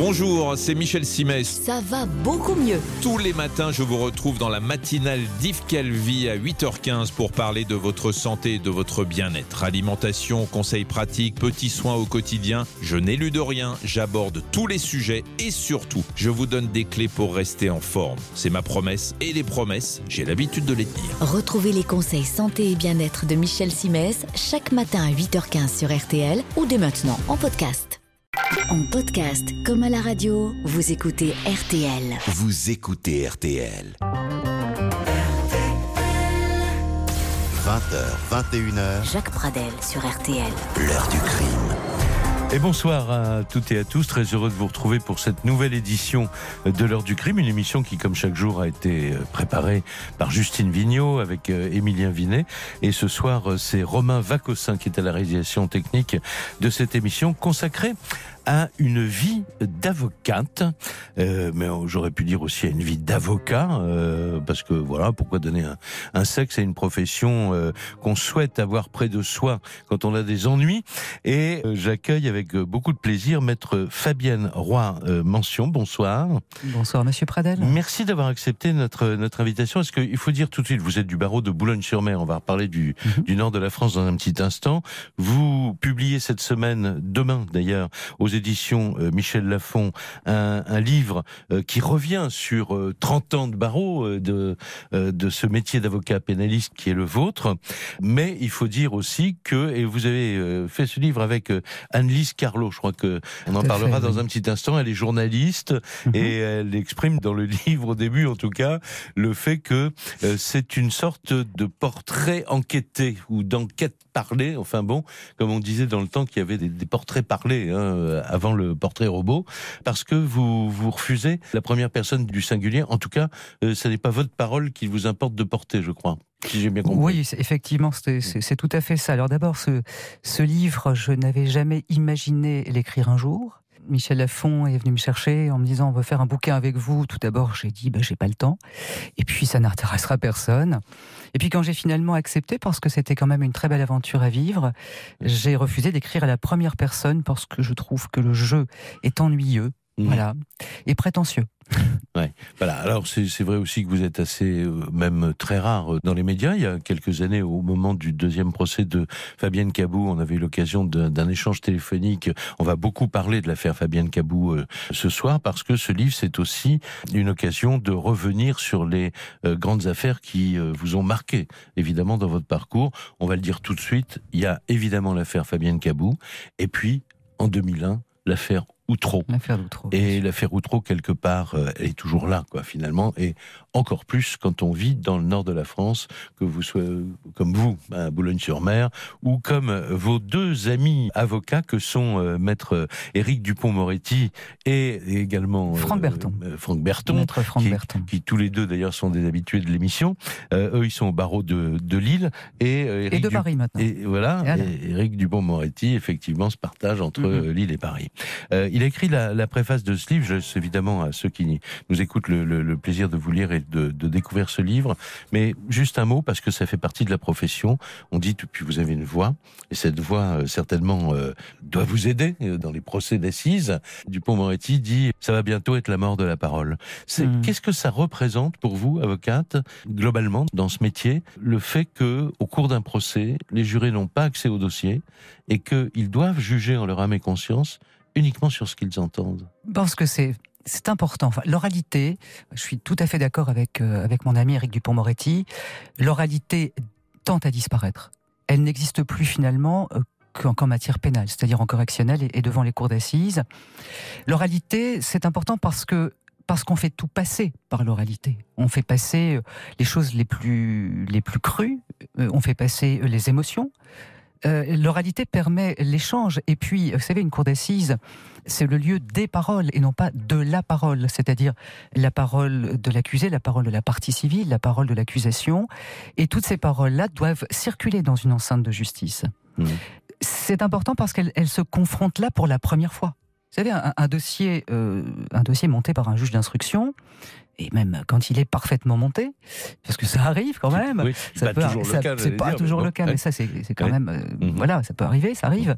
Bonjour, c'est Michel Simès. Ça va beaucoup mieux. Tous les matins, je vous retrouve dans la matinale d'Yves Calvi à 8h15 pour parler de votre santé et de votre bien-être. Alimentation, conseils pratiques, petits soins au quotidien. Je n'élude rien, j'aborde tous les sujets et surtout, je vous donne des clés pour rester en forme. C'est ma promesse et les promesses, j'ai l'habitude de les tenir. Retrouvez les conseils santé et bien-être de Michel Simès chaque matin à 8h15 sur RTL ou dès maintenant en podcast. En podcast comme à la radio, vous écoutez RTL. Vous écoutez RTL. 20h, 21h, Jacques Pradel sur RTL. l'heure du crime. Et bonsoir à toutes et à tous, très heureux de vous retrouver pour cette nouvelle édition de l'heure du crime, une émission qui comme chaque jour a été euh, préparée par Justine Vignot avec euh, Émilien Vinet. Et ce soir, euh, c'est Romain Vacossin qui est à la réalisation technique de cette émission consacrée à une vie d'avocate, euh, mais j'aurais pu dire aussi à une vie d'avocat, euh, parce que voilà, pourquoi donner un, un sexe à une profession euh, qu'on souhaite avoir près de soi quand on a des ennuis? Et euh, j'accueille avec euh, beaucoup de plaisir maître Fabienne Roy euh, Mention. Bonsoir. Bonsoir Monsieur Pradel. Merci d'avoir accepté notre notre invitation. Est-ce qu'il faut dire tout de suite, vous êtes du barreau de Boulogne-sur-Mer. On va reparler du Mhm. du nord de la France dans un petit instant. Vous publiez cette semaine, demain d'ailleurs, aux éditions euh, Michel Lafon, un, un livre euh, qui revient sur euh, 30 ans de barreau euh, de euh, de ce métier d'avocat pénaliste qui est le vôtre. Mais il faut dire aussi que et vous avez euh, fait ce livre avec euh, Anne-Lise Carlot. Je crois que on en parlera fait, dans oui. un petit instant. Elle est journaliste Mhm. et elle exprime dans le livre au début en tout cas le fait que euh, c'est une sorte de portrait enquêté ou d'enquête parlée enfin bon comme on disait dans le temps qu'il y avait des, des portraits parlés hein, euh, avant le portrait robot parce que vous vous refusez la première personne du singulier en tout cas euh, ce n'est pas votre parole qu'il vous importe de porter je crois si j'ai bien compris Oui, effectivement, c'est c'est- c'est tout à fait ça. Alors d'abord, ce, ce livre, je n'avais jamais imaginé l'écrire un jour. Michel Lafon est venu me chercher en me disant on veut faire un bouquin avec vous. Tout d'abord, j'ai dit bah, j'ai pas le temps. Et puis ça n'intéressera personne. Et puis quand j'ai finalement accepté, parce que c'était quand même une très belle aventure à vivre, j'ai refusé d'écrire à la première personne parce que je trouve que le jeu est ennuyeux, Mhm. voilà, et prétentieux. Voilà. Alors c'est vrai aussi que vous êtes assez, euh, même très rare euh, dans les médias. Il y a quelques années, au moment du deuxième procès de Fabienne Cabou, on avait eu l'occasion d'un échange téléphonique. On va beaucoup parler de l'affaire Fabienne Cabou euh, ce soir parce que ce livre c'est aussi une occasion de revenir sur les euh, grandes affaires qui vous ont marqué évidemment dans votre parcours. On va le dire tout de suite. Il y a évidemment l'affaire Fabienne Cabou et puis en 2001 l'affaire Outreau. L'affaire d'Outreau. Et l'affaire Outreau, quelque part, euh, elle est toujours là, quoi, finalement, et encore plus quand on vit dans le nord de la France, que vous soyez comme vous, à Boulogne-sur-Mer, ou comme euh, vos deux amis avocats que sont euh, maître euh, Éric Dupont-Moretti et également euh, Franck Berton. euh, Franck Berton, Maître Franck qui, Berton. qui tous les deux d'ailleurs sont des habitués de l'émission. Euh, eux, ils sont au barreau de, de Lille et euh, Et de Du- Paris maintenant. et voilà, et Éric Dupont-Moretti, effectivement, se partage entre Mhm. euh, Lille et Paris. Il a écrit la, la préface de ce livre. Je laisse évidemment à ceux qui nous écoutent le, le- le plaisir de vous lire et de, de découvrir ce livre. Mais juste un mot, parce que ça fait partie de la profession. On dit, puis vous avez une voix, et cette voix, euh, certainement, euh, doit vous aider euh, dans les procès d'assises. Dupont-Moretti dit, ça va bientôt être la mort de la parole. Mhm. Qu'est-ce que ça représente pour vous, avocate, globalement, dans ce métier, le fait que, au cours d'un procès, les jurés n'ont pas accès au dossier et qu'ils doivent juger en leur âme et conscience uniquement sur ce qu'ils entendent. Parce que c'est c'est important. L'oralité, je suis tout à fait d'accord avec euh, avec mon ami Eric Dupont-Moretti. L'oralité tend à disparaître. Elle n'existe plus finalement euh, qu'en matière pénale, c'est-à-dire en correctionnel et, devant les cours d'assises. L'oralité, c'est important parce que parce qu'on fait tout passer par l'oralité. On fait passer euh, les choses les plus les plus crues. on fait passer les émotions. Euh, L'oralité permet l'échange. Et puis, vous savez, une cour d'assises, c'est le lieu des paroles et non pas de la parole, c'est-à-dire la parole de l'accusé, la parole de la partie civile, la parole de l'accusation. Et toutes ces paroles-là doivent circuler dans une enceinte de justice. Mhm. C'est important parce qu'elles elles se confrontent là pour la première fois. Vous savez, un, un dossier, euh, un dossier monté par un juge d'instruction, et même quand il est parfaitement monté, parce que ça arrive quand même, Oui, c'est pas peut toujours cas. C'est pas dire, toujours le cas, mais ça, c'est c'est quand Ouais. même. euh, Mhm. Voilà, ça peut arriver, ça arrive.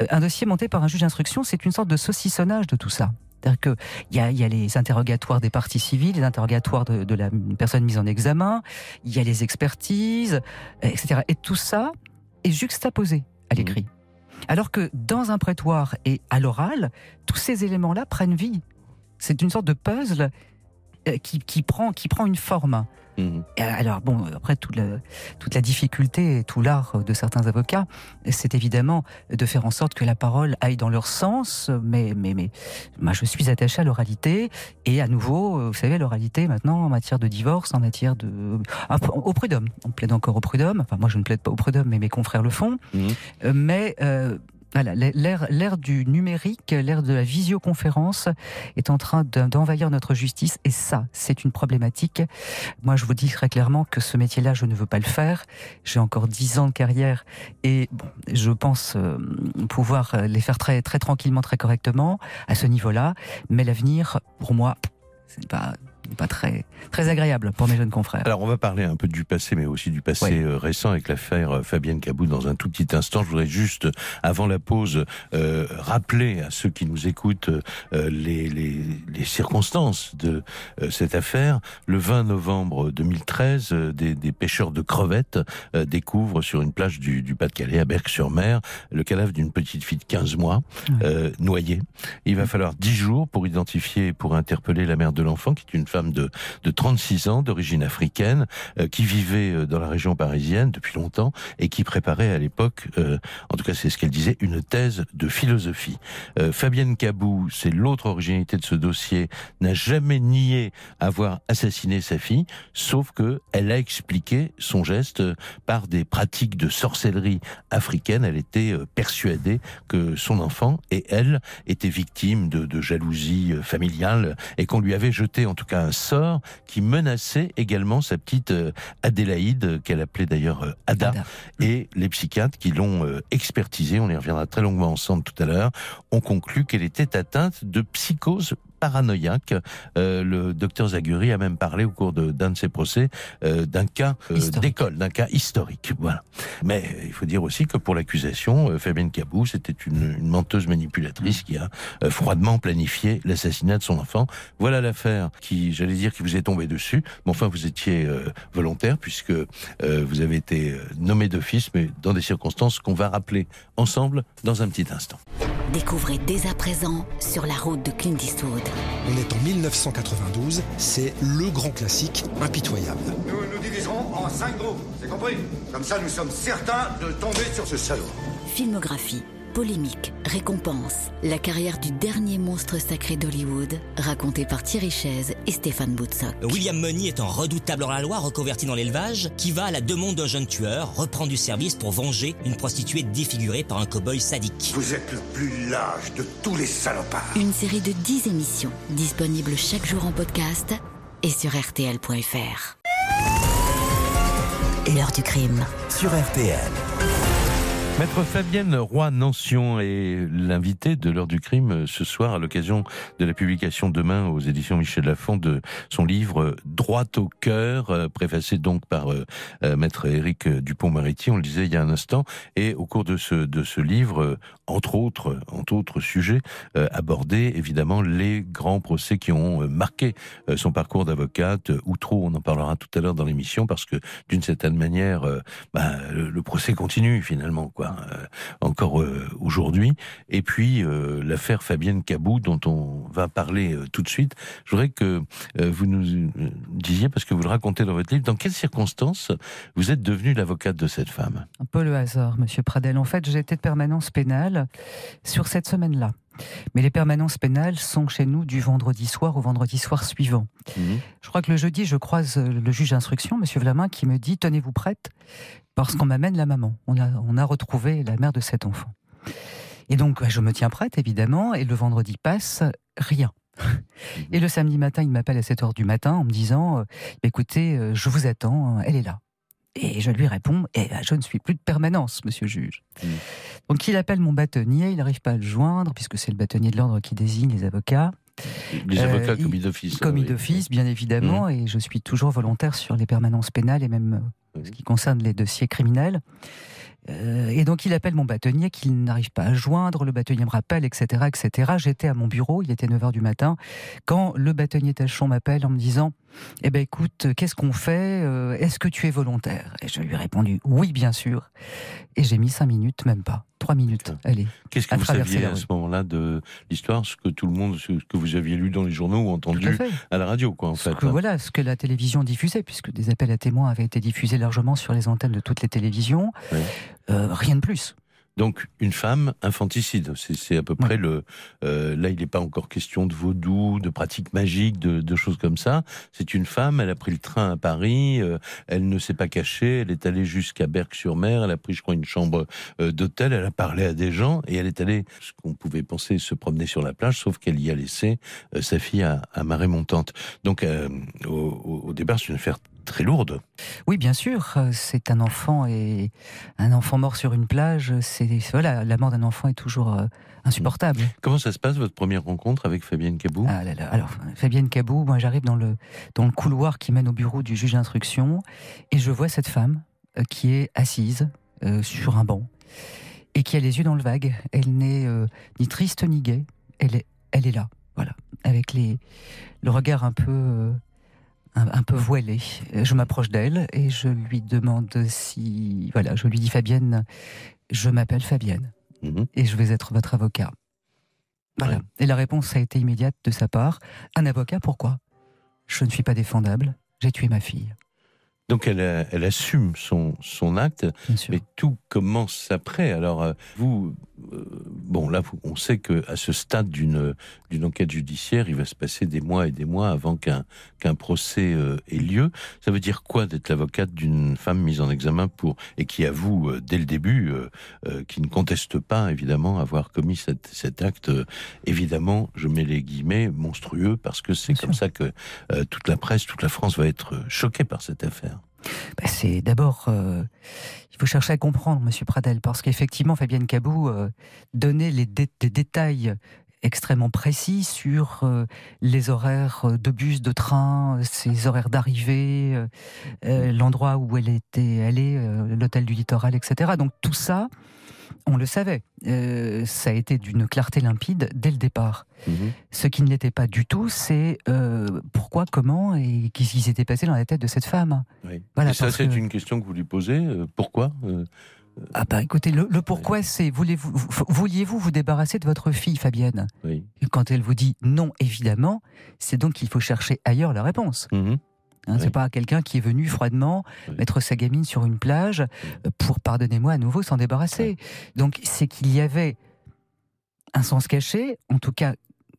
Euh, Un dossier monté par un juge d'instruction, c'est une sorte de saucissonnage de tout ça. C'est-à-dire qu'il y a, y a les interrogatoires des parties civiles, les interrogatoires de, de la personne mise en examen, il y a les expertises, etc. Et tout ça est juxtaposé à l'écrit. Alors que dans un prétoire et à l'oral, tous ces éléments-là prennent vie. C'est une sorte de puzzle euh, qui, qui, prend, qui prend une forme. Mhm. Euh, Alors bon, après toute la, toute la difficulté et tout l'art de certains avocats, c'est évidemment de faire en sorte que la parole aille dans leur sens. Mais mais mais, moi je suis attaché à l'oralité et à nouveau, euh, vous savez, l'oralité maintenant en matière de divorce, en matière de ah, au prud'homme, on plaide encore au prud'homme. Enfin moi je ne plaide pas au prud'homme, mais mes confrères le font. Mhm. Euh, mais euh, voilà, l'ère, du numérique, l'ère de la visioconférence est en train de- d'envahir notre justice et ça, c'est une problématique. Moi, je vous dis très clairement que ce métier-là, je ne veux pas le faire. J'ai encore dix ans de carrière et bon, je pense euh, pouvoir euh, les faire très, très tranquillement, très correctement à ce niveau-là. Mais l'avenir, pour moi, c'est pas, pas très, très agréable pour mes jeunes confrères. Alors, on va parler un peu du passé, mais aussi du passé euh, récent avec l'affaire euh, Fabienne Cabou dans un tout petit instant. Je voudrais juste, avant la pause, euh, rappeler à ceux qui nous écoutent euh, les, les, les circonstances de euh, cette affaire. Le 20 novembre 2013, euh, des, des pêcheurs de crevettes découvrent sur une plage du, du Pas-de-Calais, à Berck-sur-Mer, le cadavre d'une petite fille de 15 mois, noyée. Il va falloir 10 jours pour identifier, pour interpeller la mère de l'enfant, qui est une femme de, de 36 ans, d'origine africaine, euh, qui vivait euh, dans la région parisienne depuis longtemps et qui préparait à l'époque, euh, en tout cas c'est ce qu'elle disait, une thèse de philosophie. Fabienne Cabou, c'est l'autre originalité de ce dossier, n'a jamais nié avoir assassiné sa fille, sauf que elle a expliqué son geste par des pratiques de sorcellerie africaine. Elle était persuadée que son enfant et elle étaient victimes de, de jalousie familiale et qu'on lui avait jeté en tout cas un sort qui menaçait également sa petite euh, Adélaïde, euh, qu'elle appelait d'ailleurs euh, Ada, Ada. et les psychiatres qui l'ont expertisée, on y reviendra très longuement ensemble tout à l'heure, ont conclu qu'elle était atteinte de psychose paranoïaque. Euh, le docteur Zaguri a même parlé au cours de- d'un de, ses procès euh, d'un cas euh, d'école, d'un cas historique. Voilà. Mais euh, il faut dire aussi que pour l'accusation, euh, Fabienne Cabou, c'était une, une menteuse manipulatrice qui a euh, froidement planifié l'assassinat de son enfant. Voilà l'affaire qui, j'allais dire, qui vous est tombée dessus. Mais enfin, vous étiez euh, volontaire puisque euh, vous avez été nommé d'office, mais dans des circonstances qu'on va rappeler ensemble dans un petit instant. Découvrez dès à présent sur la route de Clint Eastwood. On est en 1992, c'est le grand classique impitoyable. Nous nous diviserons en cinq groupes, c'est compris? Comme ça, nous sommes certains de tomber sur ce salaud. Filmographie, polémique, récompense. La carrière du dernier monstre sacré d'Hollywood, racontée par Thierry Chaise et Stéphane Boutsock. William Money est un redoutable hors-la-loi reconverti dans l'élevage qui va à la demande d'un jeune tueur reprend du service pour venger une prostituée défigurée par un cow-boy sadique. Vous êtes le plus lâche de tous les salopards. Une série de 10 émissions, disponibles chaque jour en podcast et sur RTL.fr. L'heure du crime. Sur RTL. Maître Fabienne Roy-Nancion est l'invitée de l'heure du crime ce soir à l'occasion de la publication demain aux éditions Michel Lafon de son livre Droit au cœur, euh, préfacé donc par euh, euh, Maître Éric Dupont-Moretti, on le disait il y a un instant, et au cours de ce, de ce livre, entre autres, entre autres sujets, euh, abordé évidemment les grands procès qui ont marqué son parcours d'avocate, ou trop, on en parlera tout à l'heure dans l'émission, parce que d'une certaine manière, bah, le, le procès continue finalement, quoi, euh, encore euh, aujourd'hui. Et puis euh, l'affaire Fabienne Cabou, dont on va parler tout de suite. Je voudrais que vous nous disiez, parce que vous le racontez dans votre livre, dans quelles circonstances vous êtes devenue l'avocate de cette femme? Un peu le hasard, Monsieur Pradel. En fait, j'étais de permanence pénale sur cette semaine-là. Mais les permanences pénales sont chez nous du vendredi soir au vendredi soir suivant. Je crois que le jeudi, je croise le juge d'instruction, Monsieur Vlamin, qui me dit Tenez-vous prête, parce qu'on m'amène la maman. On a, on a retrouvé la mère de cet enfant. Et donc, ouais, je me tiens prête, évidemment, et le vendredi passe, rien. Et le samedi matin, il m'appelle à 7 heures du matin en me disant euh, Écoutez, euh, je vous attends, elle est là. Et je lui réponds Eh Je ne suis plus de permanence, monsieur le juge. Mhm. Donc, il appelle mon bâtonnier, il n'arrive pas à le joindre, puisque c'est le bâtonnier de l'ordre qui désigne les avocats. Les Euh, avocats il- commis d'office. Commis oui. d'office, bien évidemment, et je suis toujours volontaire sur les permanences pénales et même euh, ce qui concerne les dossiers criminels. Euh, et donc il appelle mon bâtonnier qu'il n'arrive pas à joindre, le bâtonnier me rappelle, etc. etc. J'étais à mon bureau, il était 9h du matin, quand le bâtonnier Tachon m'appelle en me disant Eh ben écoute, qu'est-ce qu'on fait euh, Est-ce que tu es volontaire? Et je lui ai répondu Oui, bien sûr. Et j'ai mis 5 minutes, même pas. 3 minutes, allez. Qu'est-ce que vous saviez à ce moment-là de l'histoire Ce que tout le monde, ce que vous aviez lu dans les journaux ou entendu à, la radio, quoi, en ce fait. Que, voilà, ce que la télévision diffusait, puisque des appels à témoins avaient été diffusés largement sur les antennes de toutes les télévisions. Euh, rien de plus. Donc une femme infanticide, c'est à peu près le. Euh, là, il n'est pas encore question de vaudou, de pratiques magiques, de, choses comme ça. C'est une femme. Elle a pris le train à Paris. Euh, elle ne s'est pas cachée. Elle est allée jusqu'à Berck-sur-Mer. Elle a pris, je crois, une chambre d'hôtel. Elle a parlé à des gens et elle est allée, ce qu'on pouvait penser, se promener sur la plage, sauf qu'elle y a laissé sa fille à, marée montante. Donc au, au, départ, c'est une affaire très lourde. Oui, bien sûr. C'est un enfant et un enfant mort sur une plage. C'est voilà, la mort d'un enfant est toujours euh, insupportable. Comment ça se passe votre première rencontre avec Fabienne Cabou? Ah Alors Fabienne Cabou, moi j'arrive dans le dans le couloir qui mène au bureau du juge d'instruction et je vois cette femme euh, qui est assise euh, sur un banc et qui a les yeux dans le vague. Elle n'est ni triste ni gaie. Elle est elle est là, voilà, avec les le regard un peu un, peu voilée. Je m'approche d'elle et je lui demande si, voilà, je lui dis Fabienne, je m'appelle Fabienne mhm. et je vais être votre avocat. Voilà. Et la réponse a été immédiate de sa part. Un avocat, pourquoi? Je ne suis pas défendable. J'ai tué ma fille. Donc elle, elle assume son, son acte, mais tout commence après. Alors euh, vous, euh, bon là, on sait que à ce stade d'une d'une enquête judiciaire, il va se passer des mois et des mois avant qu'un qu'un procès euh, ait lieu. Ça veut dire quoi d'être l'avocate d'une femme mise en examen pour et qui avoue dès le début, qui ne conteste pas évidemment avoir commis cet acte, évidemment, je mets les guillemets monstrueux parce que c'est comme ça que toute la presse, toute la France va être choquée par cette affaire. Bah, d'abord, euh, il faut chercher à comprendre, Monsieur Pradel, parce qu'effectivement, Fabienne Cabou euh, donnait les des détails extrêmement précis sur euh, les horaires de bus, de train, ses horaires d'arrivée, l'endroit où elle était allée, l'hôtel du littoral, etc. Donc tout ça, on le savait. Euh, ça a été d'une clarté limpide dès le départ. Mhm. Ce qui ne l'était pas du tout, c'est euh, pourquoi, comment et qu'est-ce qui s'était passé dans la tête de cette femme. Voilà, et ça, c'est une question que vous lui posez. Euh, pourquoi ah bah écoutez, le, pourquoi c'est vouliez-vous vouliez-vous vous débarrasser de votre fille Fabienne? Oui. Quand elle vous dit non, évidemment, c'est donc qu'il faut chercher ailleurs la réponse. Mhm. Hein, c'est pas quelqu'un qui est venu froidement mettre sa gamine sur une plage euh, pour, pardonnez-moi, à nouveau s'en débarrasser. Donc c'est qu'il y avait un sens caché, en tout cas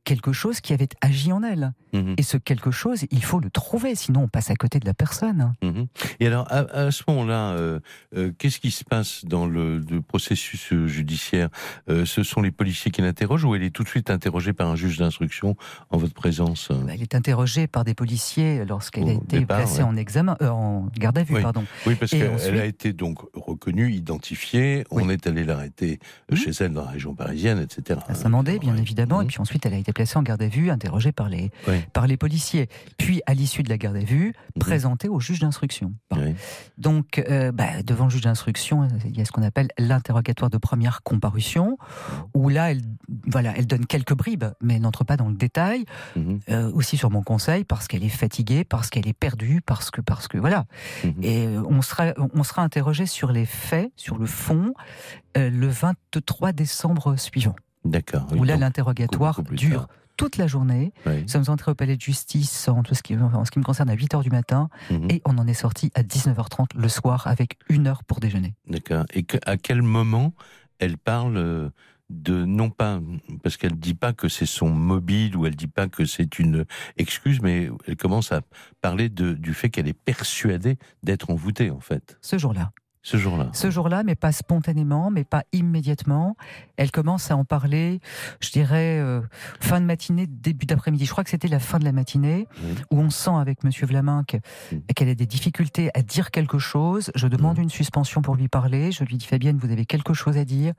quelque chose qui avait agi en elle. Mhm. Et ce quelque chose, il faut le trouver, sinon on passe à côté de la personne. Mhm. Et alors, à, ce moment-là, euh, euh, qu'est-ce qui se passe dans le, processus euh, judiciaire? Ce sont les policiers qui l'interrogent ou elle est tout de suite interrogée par un juge d'instruction en votre présence? Bah, Elle est interrogée par des policiers lorsqu'elle a été placée en examen, en garde à vue, oui. pardon. Oui, parce qu'elle a été donc reconnue, identifiée. On est allé l'arrêter mhm. chez elle dans la région parisienne, etc. À Saint-Mandé, bien évidemment. Et puis ensuite, elle a été placée en garde à vue, interrogée par les, par les policiers. Puis, à l'issue de la garde à vue, mhm. présentée au juge d'instruction. Donc, euh, bah, devant le juge d'instruction, il y a ce qu'on appelle l'interrogatoire de première comparution, où là, elle, voilà, elle donne quelques bribes, mais elle n'entre pas dans le détail. Mhm. Euh, aussi sur mon conseil, parce qu'elle est fatiguée, parce qu'elle est perdue, parce que, parce que voilà. Mhm. Et euh, on sera, on sera interrogé sur les faits, sur le fond, le 23 décembre suivant. D'accord. Où là, l'interrogatoire dure toute la journée. Nous sommes entrés au palais de justice en, tout ce, qui, en ce qui me concerne à 8h du matin mhm. et on en est sorti à 19h30 le soir avec une heure pour déjeuner. D'accord. Et à quel moment elle parle euh, de non pas parce qu'elle dit pas que c'est son mobile ou elle dit pas que c'est une excuse mais elle commence à parler de, du fait qu'elle est persuadée d'être envoûtée en fait. Ce jour-là ce jour-là. Ce jour-là, mais pas spontanément, mais pas immédiatement. Elle commence à en parler, je dirais, euh, fin de matinée, début d'après-midi. Je crois que c'était la fin de la matinée, où on sent avec Monsieur Vlaminck qu'elle a des difficultés à dire quelque chose. Je demande une suspension pour lui parler. Je lui dis, Fabienne, vous avez quelque chose à dire.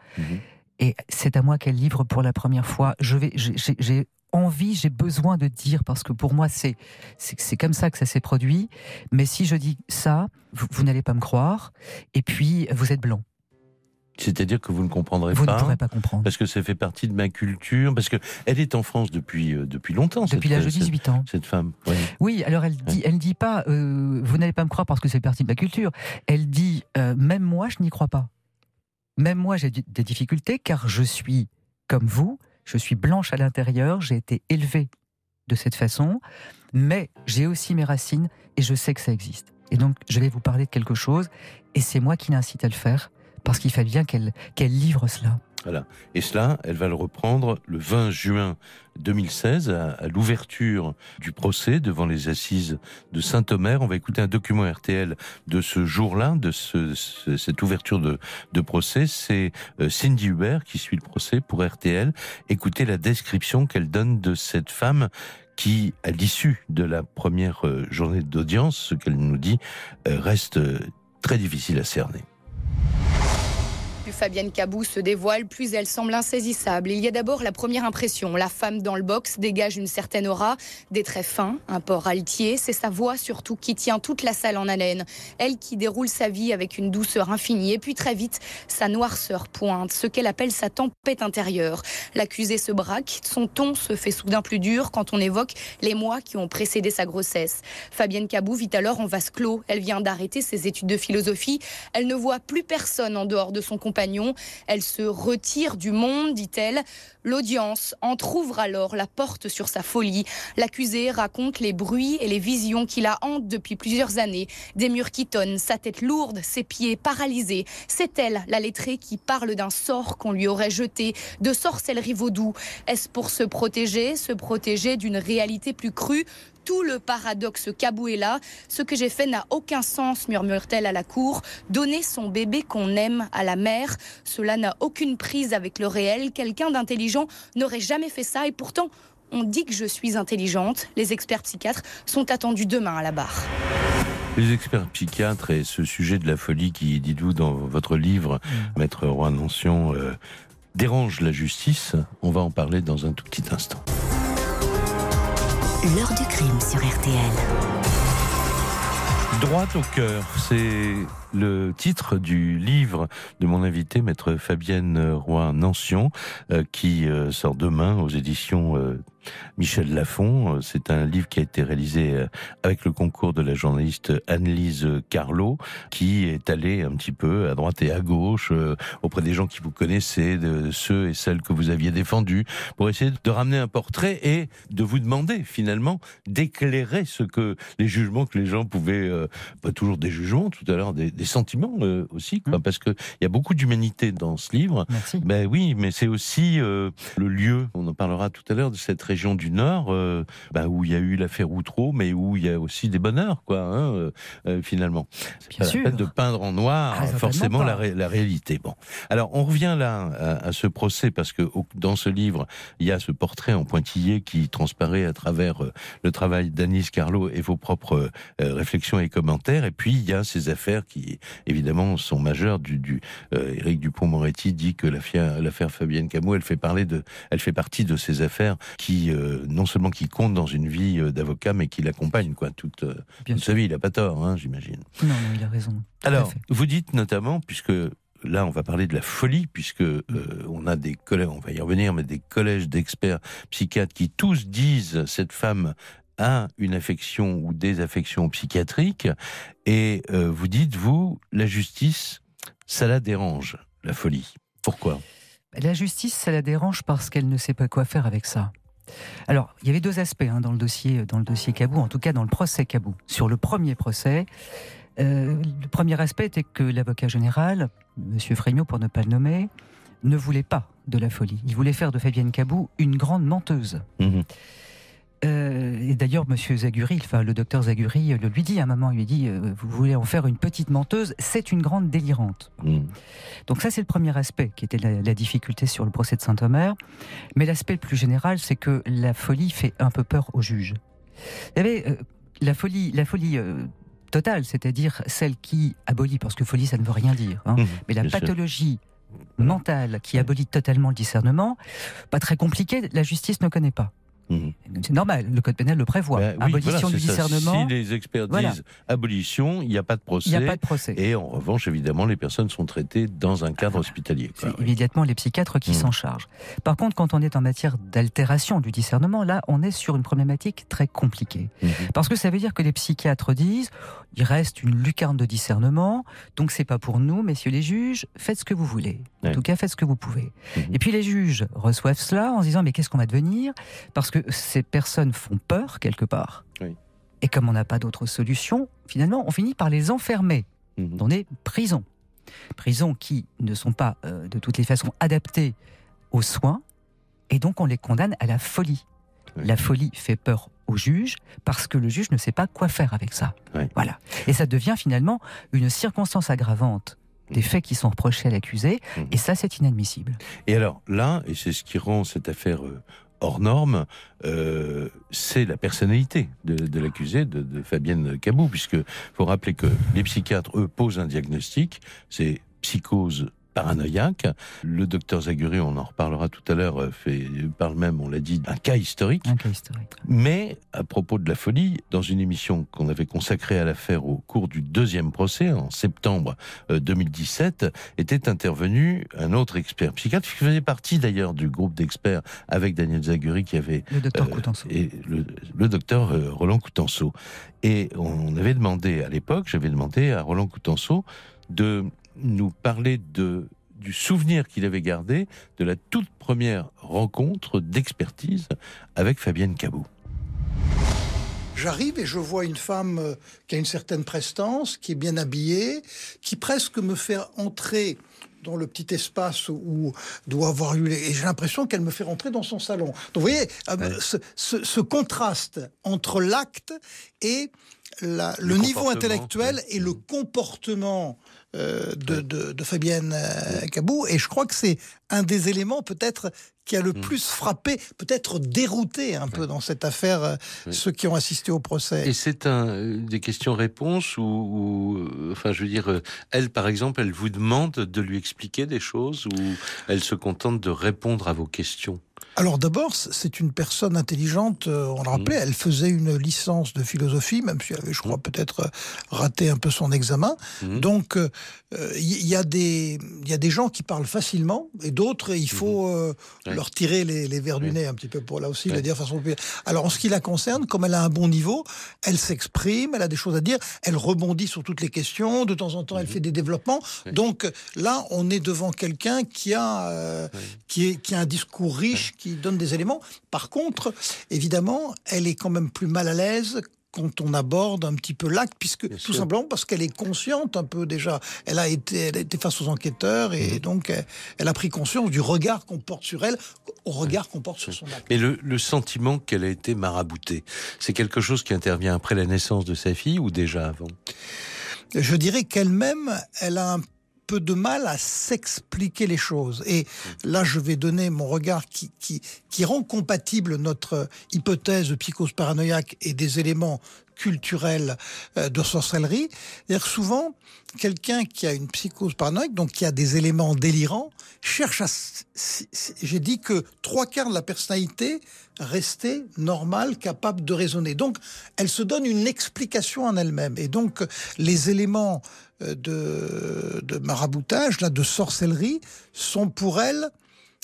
Et c'est à moi qu'elle livre pour la première fois. Je vais, j'ai envie, j'ai besoin de dire, parce que pour moi, c'est, c'est, comme ça que ça s'est produit. Mais si je dis ça, vous, n'allez pas me croire. Et puis, vous êtes blanc. C'est-à-dire que vous ne comprendrez Vous pas. ne pourrez pas comprendre. Parce que ça fait partie de ma culture, parce que elle est en France depuis euh, depuis longtemps. Depuis l'âge de cette- 18 ans. Cette femme. ouais. Oui, alors elle dit, elle dit pas, euh, vous n'allez pas me croire parce que c'est partie de ma culture. Elle dit, euh, même moi, je n'y crois pas. Même moi, j'ai des difficultés car je suis comme vous, je suis blanche à l'intérieur, j'ai été élevée de cette façon, mais j'ai aussi mes racines et je sais que ça existe. Et donc, je vais vous parler de quelque chose et c'est moi qui l'incite à le faire parce qu'il fallait bien qu'elle qu'elle livre cela. Et cela, elle va le reprendre le 20 juin 2016 à, l'ouverture du procès devant les assises de Saint-Omer. On va écouter un document RTL de ce jour-là, de ce- ce- cette ouverture de, de procès. C'est euh, Cindy Hubert qui suit le procès pour RTL. Écoutez la description qu'elle donne de cette femme qui, à l'issue de la première euh, journée d'audience, ce qu'elle nous dit, euh, reste très difficile à cerner. Plus Fabienne Cabou se dévoile, plus elle semble insaisissable. Il y a d'abord la première impression. La femme dans le box dégage une certaine aura, des traits fins, un port altier. C'est sa voix surtout qui tient toute la salle en haleine. Elle qui déroule sa vie avec une douceur infinie. Et puis très vite, sa noirceur pointe, ce qu'elle appelle sa tempête intérieure. L'accusé se braque, son ton se fait soudain plus dur quand on évoque les mois qui ont précédé sa grossesse. Fabienne Cabou vit alors en vase clos. Elle vient d'arrêter ses études de philosophie. Elle ne voit plus personne en dehors de son compagnon. Elle se retire du monde, dit-elle. L'audience entr'ouvre alors la porte sur sa folie. L'accusé raconte les bruits et les visions qui la hantent depuis plusieurs années. Des murs qui tonnent, sa tête lourde, ses pieds paralysés. C'est elle, la lettrée, qui parle d'un sort qu'on lui aurait jeté, de sorcellerie vaudou. Est-ce pour se protéger, se protéger d'une réalité plus crue? Tout le paradoxe là. Ce que j'ai fait n'a aucun sens, murmure-t-elle à la cour. Donner son bébé qu'on aime à la mère, cela n'a aucune prise avec le réel. Quelqu'un d'intelligent n'aurait jamais fait ça et pourtant, on dit que je suis intelligente. Les experts psychiatres sont attendus demain à la barre. Les experts psychiatres et ce sujet de la folie qui, dites-vous dans votre livre, Maître Roy Nancion, euh, dérange la justice. On va en parler dans un tout petit instant. L'heure du crime sur RTL. Droit au cœur, c'est le titre du livre de mon invité, maître Fabienne Roy Nancion, euh, qui euh, sort demain aux éditions euh, Michel Lafon. Euh, C'est un livre qui a été réalisé euh, avec le concours de la journaliste Annelise Carlo, qui est allée un petit peu à droite et à gauche euh, auprès des gens qui vous connaissez, de ceux et celles que vous aviez défendus, pour essayer de ramener un portrait et de vous demander finalement d'éclairer ce que les jugements que les gens pouvaient, euh, pas toujours des jugements, tout à l'heure des, des sentiments euh, aussi, quoi, parce que il y a beaucoup d'humanité dans ce livre. Merci. Ben oui, mais c'est aussi euh, le lieu, on en parlera tout à l'heure, de cette région du Nord, euh, ben, où il y a eu l'affaire Outreau, mais où il y a aussi des bonheurs, quoi, hein, euh, euh, finalement. Bien pas la sûr. peine de peindre en noir Ah, forcément la, ré- la réalité. Bon, alors on revient là à, à ce procès parce que au- dans ce livre, il y a ce portrait en pointillé qui transparaît à travers euh, le travail d'Anis Carlo et vos propres euh, réflexions et commentaires. Et puis il y a ces affaires qui évidemment sont majeures. Du, du euh, Éric Dupont-Moretti dit que l'affaire Fabienne Camus, elle fait parler de, elle fait partie de ces affaires qui euh, non seulement qui comptent dans une vie euh, d'avocat, mais qui l'accompagnent quoi toute, euh, Bien toute sa vie. Il a pas tort, hein, j'imagine. Non, non, il a raison. Tout Alors, vous dites notamment, puisque là, on va parler de la folie, puisque euh, on a des collèges, on va y revenir, mais des collèges d'experts psychiatres qui tous disent cette femme a une affection ou des affections psychiatriques, et euh, vous dites, vous, la justice, ça la dérange, la folie. Pourquoi? La justice, ça la dérange parce qu'elle ne sait pas quoi faire avec ça. Alors, il y avait deux aspects hein, dans le dossier, dans le dossier Cabou, en tout cas dans le procès Cabou. Sur le premier procès, euh, le premier aspect était que l'avocat général, Monsieur Frémiot pour ne pas le nommer, ne voulait pas de la folie. Il voulait faire de Fabienne Cabou une grande menteuse. Mhm. Euh, et d'ailleurs, Monsieur Zaguri, enfin le docteur Zaguri, euh, le lui dit à un moment, il lui dit, euh, vous voulez en faire une petite menteuse, c'est une grande délirante. Mhm. Donc ça, c'est le premier aspect qui était la, la difficulté sur le procès de Saint-Omer. Mais l'aspect le plus général, c'est que la folie fait un peu peur aux juges. Vous savez, euh, la folie, la folie totale, c'est-à-dire celle qui abolit, parce que folie, ça ne veut rien dire, hein, Mhm. mais la sûr. pathologie mentale qui abolit totalement le discernement, pas très compliqué, la justice ne connaît pas. Mhm. C'est normal, le code pénal le prévoit. Ben oui, abolition voilà, du ça. discernement. Si les experts Voilà. disent abolition, il n'y a pas de procès. Il n'y a pas de procès. Et en revanche, évidemment, les personnes sont traitées dans un cadre hospitalier. quoi. C'est immédiatement les psychiatres qui Mm. s'en chargent. Par contre, quand on est en matière d'altération du discernement, là, on est sur une problématique très compliquée. Mhm. Parce que ça veut dire que les psychiatres disent, il reste une lucarne de discernement, donc c'est pas pour nous, messieurs les juges, faites ce que vous voulez. En Ouais. tout cas, faites ce que vous pouvez. Mhm. Et puis les juges reçoivent cela en se disant, mais qu'est-ce qu'on va devenir? Parce que ces personnes font peur quelque part. Oui. Et comme on n'a pas d'autre solution, finalement, on finit par les enfermer Mhm. dans des prisons. Prisons qui ne sont pas euh, de toutes les façons adaptées aux soins, et donc on les condamne à la folie. Oui. La folie fait peur au juge parce que le juge ne sait pas quoi faire avec ça. Oui. Voilà. Et ça devient finalement une circonstance aggravante des faits qui sont reprochés à l'accusé, Mhm. et ça c'est inadmissible. Et alors là, et c'est ce qui rend cette affaire euh, hors norme, euh, c'est la personnalité de, l'accusé, de, de Fabienne Cabou, puisque faut rappeler que les psychiatres, eux, posent un diagnostic, c'est psychose paranoïaque. Le docteur Zaguri, on en reparlera tout à l'heure, euh, fait, parle même, on l'a dit, d'un cas historique. Un cas historique. Mais à propos de la folie, dans une émission qu'on avait consacrée à l'affaire au cours du deuxième procès, en septembre euh, 2017, était intervenu un autre expert psychiatre, qui faisait partie d'ailleurs du groupe d'experts avec Daniel Zaguri, qui avait Le docteur euh, Coutenceau. et le, le docteur euh, Roland Coutenceau. Et on avait demandé à l'époque, j'avais demandé à Roland Coutenceau de nous parler de du souvenir qu'il avait gardé de la toute première rencontre d'expertise avec Fabienne Cabot. J'arrive et je vois une femme euh, qui a une certaine prestance, qui est bien habillée, qui presque me fait entrer dans le petit espace où doit avoir eu les... Et j'ai l'impression qu'elle me fait rentrer dans son salon. Donc vous voyez, euh, ce, ce- ce contraste entre l'acte et la- le, Le niveau intellectuel ouais. et le comportement euh, de, de- de Fabienne euh, Cabou. Et je crois que c'est un des éléments peut-être qui a le plus frappé, peut-être dérouté un peu dans cette affaire euh, Oui. ceux qui ont assisté au procès. Et c'est un, des questions-réponses où, où, euh, enfin, je veux dire, elle, par exemple, elle vous demande de lui expliquer des choses ou elle se contente de répondre à vos questions? Alors d'abord, c'est une personne intelligente, euh, on le rappelait, elle faisait une licence de philosophie, même si elle avait, je crois, peut-être euh, raté un peu son examen. Mhm. Donc, euh, euh, il y, a des- il y a des gens qui parlent facilement, et d'autres, il faut euh, Ouais. leur tirer les, les verres du nez un petit peu pour là aussi Ouais. le dire de façon plus... Alors, en ce qui la concerne, comme elle a un bon niveau, elle s'exprime, elle a des choses à dire, elle rebondit sur toutes les questions, de temps en temps, elle fait des développements. Donc, là, on est devant quelqu'un qui a... euh, Ouais. qui, est, qui a un discours riche, qui donne des éléments. Par contre, évidemment, elle est quand même plus mal à l'aise quand on aborde un petit peu l'acte, puisque Bien tout sûr. simplement parce qu'elle est consciente un peu déjà. Elle a été, elle a été face aux enquêteurs et Mhm. donc elle, elle a pris conscience du regard qu'on porte sur elle, au regard qu'on porte sur son acte. Mais le, le sentiment qu'elle a été maraboutée, c'est quelque chose qui intervient après la naissance de sa fille ou déjà avant? Je dirais qu'elle-même, elle a un peu de mal à s'expliquer les choses. Et là, je vais donner mon regard qui, qui, qui rend compatible notre hypothèse de psychose paranoïaque et des éléments culturels euh, de sorcellerie. C'est-à-dire souvent, quelqu'un qui a une psychose paranoïaque, donc qui a des éléments délirants, cherche à... J'ai dit que trois quarts de la personnalité restait normale, capable de raisonner. Donc, elle se donne une explication en elle-même. Et donc, les éléments de, de maraboutage, là, de sorcellerie, sont pour elle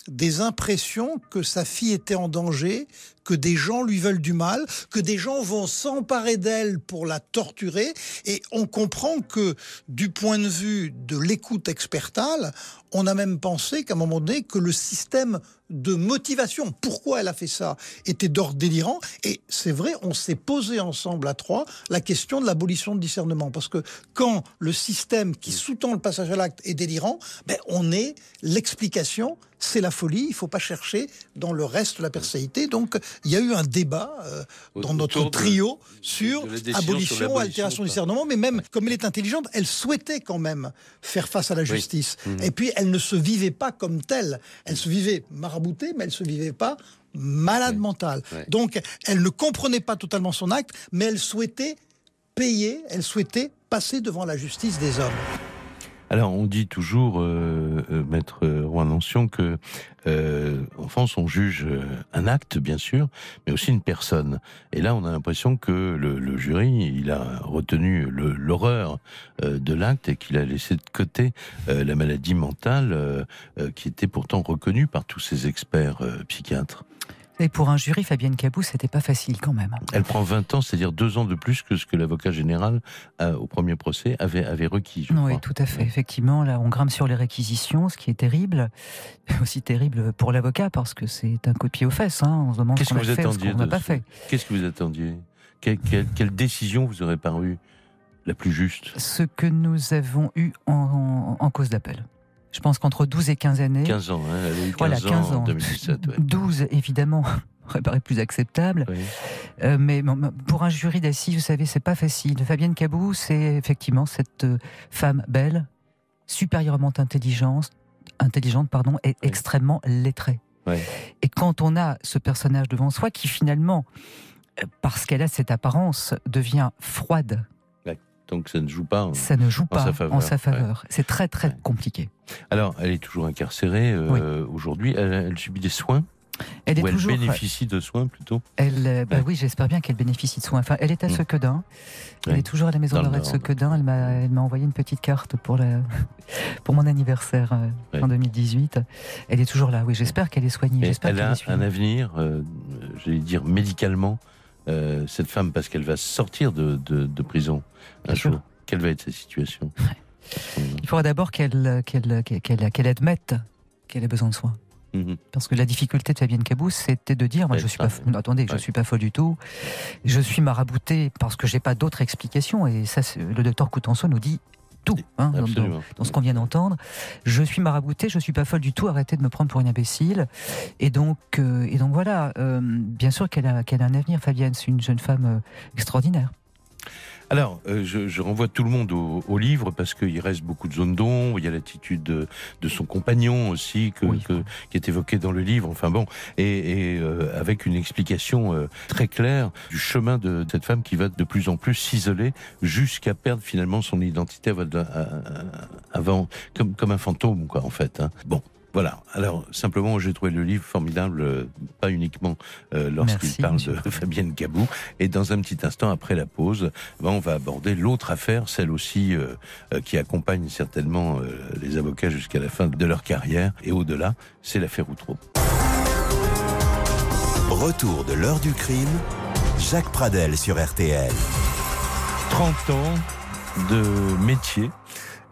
des impressions que sa fille était en danger, que des gens lui veulent du mal, que des gens vont s'emparer d'elle pour la torturer. Et on comprend que du point de vue de l'écoute expertale, on a même pensé qu'à un moment donné, que le système de motivation, pourquoi elle a fait ça, était d'ordre délirant. Et c'est vrai, on s'est posé ensemble à trois la question de l'abolition de discernement. Parce que quand le système qui sous-tend le passage à l'acte est délirant, ben on est l'explication, c'est la folie. Il faut pas chercher dans le reste de la personnalité. Donc, il y a eu un débat euh, dans notre de- trio sur de sur abolition, l'abolition, altération du discernement. Mais même, comme elle est intelligente, elle souhaitait quand même faire face à la justice. Et puis, elle ne se vivait pas comme telle. Elle se vivait maraboutée, mais elle se vivait pas malade mentale. Donc, elle ne comprenait pas totalement son acte, mais elle souhaitait payer, elle souhaitait passer devant la justice des hommes. Alors, on dit toujours, euh, euh, maître Rouen Nancion, que euh, France, on juge un acte, bien sûr, mais aussi une personne. Et là, on a l'impression que le, le, jury, il a retenu l'horreur de l'acte et qu'il a laissé de côté la maladie mentale qui était pourtant reconnue par tous ces experts psychiatres. Et pour un jury, Fabienne Cabou, c'était pas facile quand même. Elle prend 20 ans, c'est-à-dire deux ans de plus que ce que l'avocat général, euh, au premier procès, avait, avait requis. Je oui, tout à fait. Effectivement, là, on grimpe sur les réquisitions, ce qui est terrible. Aussi terrible pour l'avocat, parce que c'est un copier aux fesses. Hein. On se demande ce qu'on a fait ce qu'on n'a pas fait. Qu'est-ce que vous attendiez? Quelle, quelle, quelle, décision vous aurait paru la plus juste? Ce que nous avons eu en, en, en cause d'appel. Je pense qu'entre 12 et 15 années. 15 ans, hein, elle a eu 15 voilà, 15 ans en 2017. Ouais. 12, évidemment, aurait paru plus acceptable. Oui. Euh, mais pour un jury d'assises, vous savez, c'est pas facile. Fabienne Cabou, c'est effectivement cette euh, femme belle, supérieurement intelligente, intelligente pardon, et oui. extrêmement lettrée. Oui. Et quand on a ce personnage devant soi qui finalement, euh, parce qu'elle a cette apparence, devient froide, donc ça ne joue pas en, ça ne joue pas en sa faveur. En sa faveur. Ouais. C'est très très ouais. compliqué. Alors, elle est toujours incarcérée euh, oui. aujourd'hui. Elle, elle, subit des soins elle, est elle toujours... bénéficie de soins plutôt elle, euh, bah Oui, j'espère bien qu'elle bénéficie de soins. Enfin, elle est à Sequedin. Elle est toujours à la maison d'arrêt de Sequedin. Elle m'a, envoyé une petite carte pour, la, pour mon anniversaire euh, en 2018. Elle est toujours là. Oui, j'espère qu'elle est soignée. Elle a un avenir, euh, j'allais dire médicalement, euh, cette femme, parce qu'elle va sortir de, de, de prison un jour. Quelle va être sa situation? Ouais. Il faudra d'abord qu'elle, qu'elle, qu'elle, qu'elle admette qu'elle a besoin de soins. Mmh. Parce que la difficulté de Fabienne Cabous, c'était de dire, moi, je suis pas, non, attendez, je suis pas folle du tout. Je suis maraboutée parce que j'ai pas d'autre explication. Et ça, le docteur Coutenceau nous dit tout, hein, dans, ce qu'on vient d'entendre. Je suis maraboutée, je suis pas folle du tout. Arrêtez de me prendre pour une imbécile. Et donc, euh, et donc voilà. Euh, bien sûr qu'elle a, qu'elle a un avenir, Fabienne. C'est une jeune femme euh, extraordinaire. Alors, euh, je, je, renvoie tout le monde au, au livre parce qu'il reste beaucoup de zones d'ombre. Il y a l'attitude de, de, son compagnon aussi que, oui. que, qui est évoqué dans le livre. Enfin bon, et, et euh, avec une explication euh, très claire du chemin de cette femme qui va de plus en plus s'isoler jusqu'à perdre finalement son identité avant, avant comme, comme un fantôme, quoi, en fait. Hein. Bon, voilà. Alors simplement, j'ai trouvé le livre formidable, euh, pas uniquement euh, lorsqu'il parle de Fabienne Cabou. Et dans un petit instant après la pause, ben, on va aborder l'autre affaire, celle aussi euh, qui accompagne certainement euh, les avocats jusqu'à la fin de leur carrière et au-delà, c'est l'affaire Outreau. Retour de l'heure du crime, Jacques Pradel sur RTL. 30 ans de métier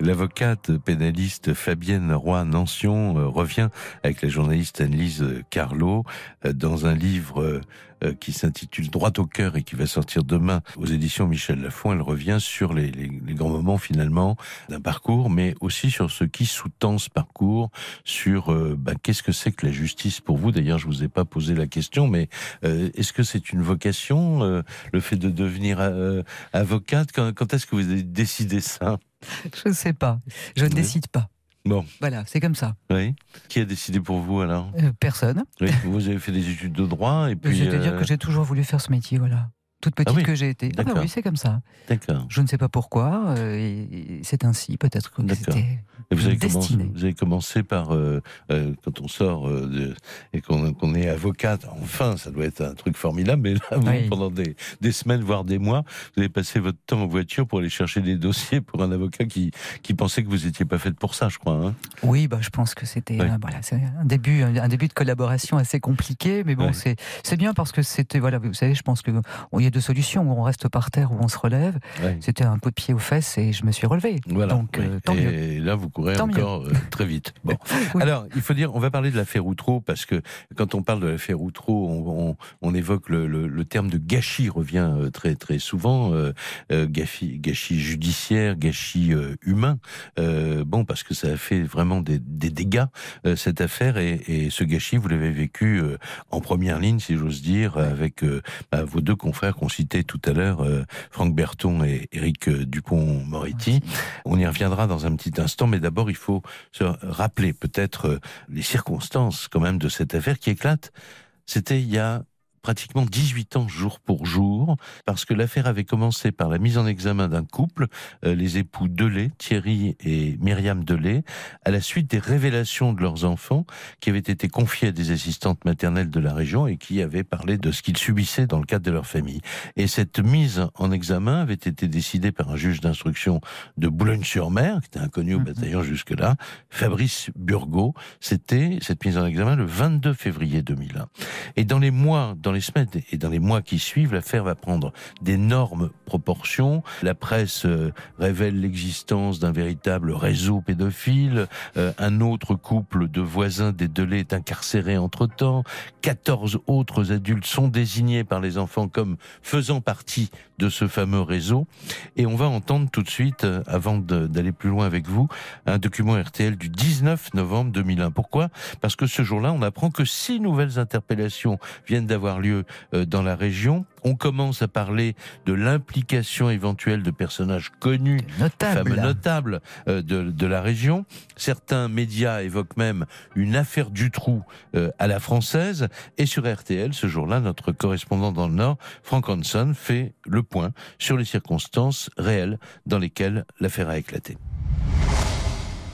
L'avocate pénaliste Fabienne Roy-Nancion euh, revient avec la journaliste Annelise Carlot euh, dans un livre euh, qui s'intitule Droit au cœur et qui va sortir demain aux éditions Michel Lafon. Elle revient sur les grands moments finalement d'un parcours, mais aussi sur ce qui sous-tend ce parcours, sur bah, qu'est-ce que c'est que la justice pour vous? D'ailleurs, je vous ai pas posé la question, mais est-ce que c'est une vocation, le fait de devenir avocate? Quand, quand est-ce que vous avez décidé ça? je ne sais pas. Je ne oui. décide pas. Bon. Voilà, c'est comme ça. Oui. Qui a décidé pour vous alors? Euh, Personne. Oui. Vous avez fait des études de droit et puis. C'est-à-dire euh... que j'ai toujours voulu faire ce métier, voilà. Toute petite ah oui. que j'ai été. Ah bah oui, c'est comme ça. D'accord. Je ne sais pas pourquoi, euh, et, et c'est ainsi, peut-être que c'était. Vous avez, commencé, vous avez commencé par euh, euh, quand on sort de, et qu'on qu est avocate. Enfin, ça doit être un truc formidable. Mais là, vous, oui. pendant des, des, semaines, voire des mois, vous avez passé votre temps en voiture pour aller chercher des dossiers pour un avocat qui qui pensait que vous étiez pas faite pour ça, je crois. Hein oui, bah, je pense que c'était oui. voilà, un début, un, début de collaboration assez compliqué, mais bon, oui. c'est bien parce que c'était voilà, vous savez, je pense que y a deux solutions où on reste par terre ou on se relève. C'était un coup de pied aux fesses et je me suis relevé. Voilà. Donc euh, tant et mieux. là, vous courez tant encore euh, très vite. Bon, oui. alors il faut dire, on va parler de l'affaire Outreau parce que quand on parle de l'affaire Outreau, on, on, on, évoque le, le, le, terme de gâchis revient euh, très très souvent, euh, gâchis, gâchis judiciaire, gâchis humain. bon, parce que ça a fait vraiment des, des dégâts cette affaire et, et, ce gâchis, vous l'avez vécu en première ligne, si j'ose dire, avec bah, vos deux confrères qu'on citait tout à l'heure, Franck Berton et Éric Dupont-Moretti. On y reviendra dans un petit instant, mais d'abord il faut se rappeler peut-être les circonstances quand même de cette affaire qui éclate. C'était il y a pratiquement 18 ans jour pour jour, parce que l'affaire avait commencé par la mise en examen d'un couple, euh, les époux Delay, Thierry et Myriam Delay, à la suite des révélations de leurs enfants qui avaient été confiés à des assistantes maternelles de la région et qui avaient parlé de ce qu'ils subissaient dans le cadre de leur famille. Et cette mise en examen avait été décidée par un juge d'instruction de Boulogne-sur-Mer, qui était inconnu au mhm. bataillon jusque-là, Fabrice Burgot. C'était cette mise en examen le 22 février 2001. Et dans les mois, dans les semaines et dans les mois qui suivent, l'affaire va prendre d'énormes proportions. La presse euh, révèle l'existence d'un véritable réseau pédophile. Euh, un autre couple de voisins des Delay est incarcéré entre-temps. 14 autres adultes sont désignés par les enfants comme faisant partie de ce fameux réseau. Et on va entendre tout de suite, euh, avant d'aller plus loin avec vous, un document RTL du 19 novembre 2001. Pourquoi? Parce que ce jour-là, on apprend que six nouvelles interpellations viennent d'avoir lieu euh, dans la région. On commence à parler de l'implication éventuelle de personnages connus, fameux notables euh, de, de, la région. Certains médias évoquent même une affaire du trou à la française. Et sur RTL, ce jour-là, notre correspondant dans le Nord, Frank Hanson, fait le point sur les circonstances réelles dans lesquelles l'affaire a éclaté.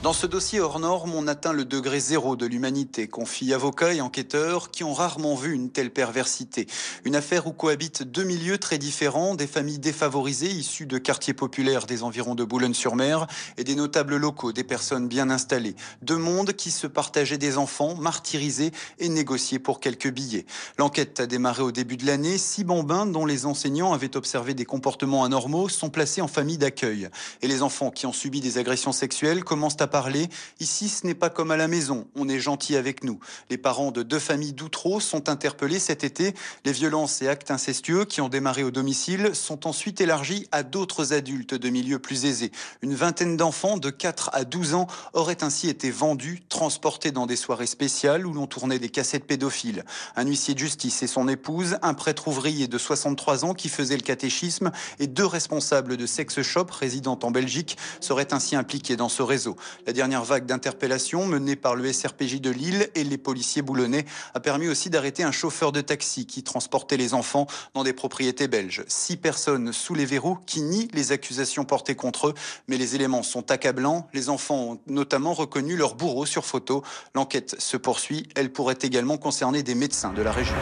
Dans ce dossier hors norme, on atteint le degré zéro de l'humanité, confie avocats et enquêteurs qui ont rarement vu une telle perversité. Une affaire où cohabitent deux milieux très différents, des familles défavorisées issues de quartiers populaires des environs de Boulogne-sur-Mer et des notables locaux, des personnes bien installées. Deux mondes qui se partageaient des enfants, martyrisés et négociés pour quelques billets. L'enquête a démarré au début de l'année. Six bambins dont les enseignants avaient observé des comportements anormaux sont placés en famille d'accueil. Et les enfants qui ont subi des agressions sexuelles commencent à parler. Ici, ce n'est pas comme à la maison. On est gentil avec nous. Les parents de deux familles d'Outreau sont interpellés cet été. Les violences et actes incestueux qui ont démarré au domicile sont ensuite élargis à d'autres adultes de milieux plus aisés. Une vingtaine d'enfants de 4 à 12 ans auraient ainsi été vendus, transportés dans des soirées spéciales où l'on tournait des cassettes pédophiles. Un huissier de justice et son épouse, un prêtre ouvrier de 63 ans qui faisait le catéchisme et deux responsables de sex shop résidant en Belgique seraient ainsi impliqués dans ce réseau. La dernière vague d'interpellations menée par le SRPJ de Lille et les policiers boulonnais a permis aussi d'arrêter un chauffeur de taxi qui transportait les enfants dans des propriétés belges. Six personnes sous les verrous qui nient les accusations portées contre eux, mais les éléments sont accablants. Les enfants ont notamment reconnu leur bourreau sur photo. L'enquête se poursuit. Elle pourrait également concerner des médecins de la région.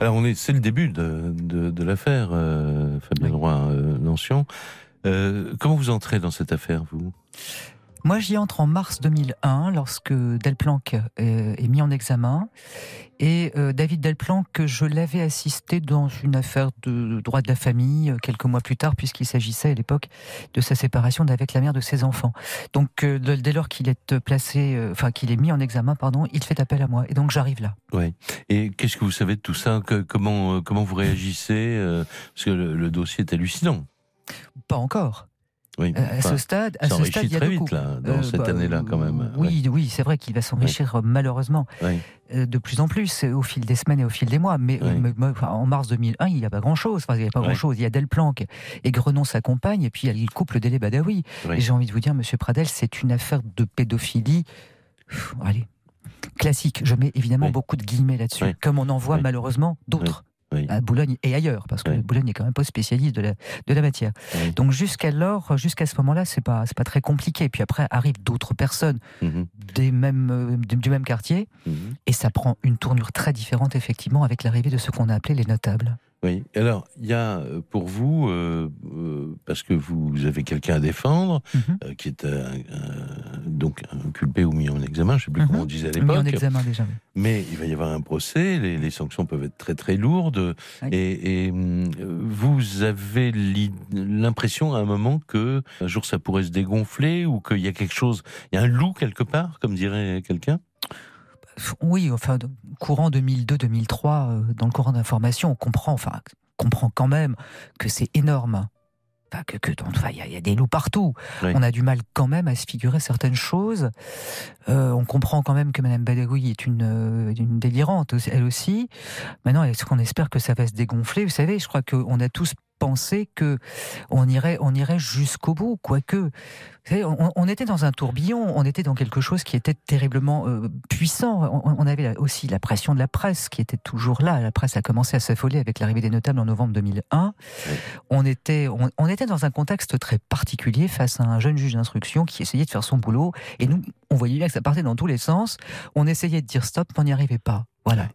Alors on est, c'est le début de, l'affaire, euh, Fabien Droit, euh, euh, comment vous entrez dans cette affaire, vous? Moi, j'y entre en mars 2001, lorsque Delplanque euh, est mis en examen. Et euh, David Delplanque, je l'avais assisté dans une affaire de droit de la famille euh, quelques mois plus tard, puisqu'il s'agissait à l'époque de sa séparation d'avec la mère de ses enfants. Donc, dès lors qu'il est placé, enfin qu'il est mis en examen, pardon, il fait appel à moi. Et donc, j'arrive là. Oui. Et qu'est-ce que vous savez de tout ça? Comment comment vous réagissez Parce que le dossier est hallucinant. Pas encore. Oui, à ce stade, à ce stade, il y a très vite là, dans euh, cette bah, année-là quand même. Oui, oui, c'est vrai qu'il va s'enrichir malheureusement euh, de plus en plus au fil des semaines et au fil des mois. Mais, en mars 2001, il n'y a pas grand-chose. Enfin, il n'y a pas grand-chose. Il y a Delplanque et Grenon s'accompagne, et puis il y a le couple Badawi. Et j'ai envie de vous dire, Monsieur Pradel, c'est une affaire de pédophilie. allez, classique. Je mets évidemment beaucoup de guillemets là-dessus, comme on en voit malheureusement d'autres à Boulogne et ailleurs, parce que Boulogne n'est quand même pas spécialiste de la, de la matière. Donc jusqu'alors, jusqu'à ce moment-là, c'est pas, pas très compliqué. Puis après arrivent d'autres personnes mhm. des mêmes, euh, du même quartier, mhm. et ça prend une tournure très différente, effectivement, avec l'arrivée de ce qu'on a appelé les notables. Oui. Alors, il y a euh, pour vous, euh, euh, parce que vous avez quelqu'un à défendre, mhm. qui est donc inculpé ou mis en examen, je ne sais plus comment on mhm. disait à l'époque. Mis en examen déjà. Mais il va y avoir un procès, les, sanctions peuvent être très très lourdes. Et, hum, vous avez l'impression à un moment que un jour ça pourrait se dégonfler ou qu'il y a quelque chose, il y a un loup quelque part, comme dirait quelqu'un? Oui, enfin, courant 2002-2003, euh, dans le courant d'information, on comprend, enfin, comprend quand même que c'est énorme. Enfin, que, que il y, a des loups partout. On a du mal quand même à se figurer certaines choses. Euh, on comprend quand même que Madame Badawi est une, euh, une délirante, elle aussi. Maintenant, est-ce qu'on espère que ça va se dégonfler? Vous savez, je crois qu'on a tous penser que on irait, on irait jusqu'au bout, quoique. On, on, était dans un tourbillon, on était dans quelque chose qui était terriblement euh, puissant. On, on, avait aussi la pression de la presse qui était toujours là. La presse a commencé à s'affoler avec l'arrivée des notables en novembre 2001. On était, on, était dans un contexte très particulier face à un jeune juge d'instruction qui essayait de faire son boulot. Et nous, on voyait bien que ça partait dans tous les sens. On essayait de dire stop, mais on n'y arrivait pas. Voilà.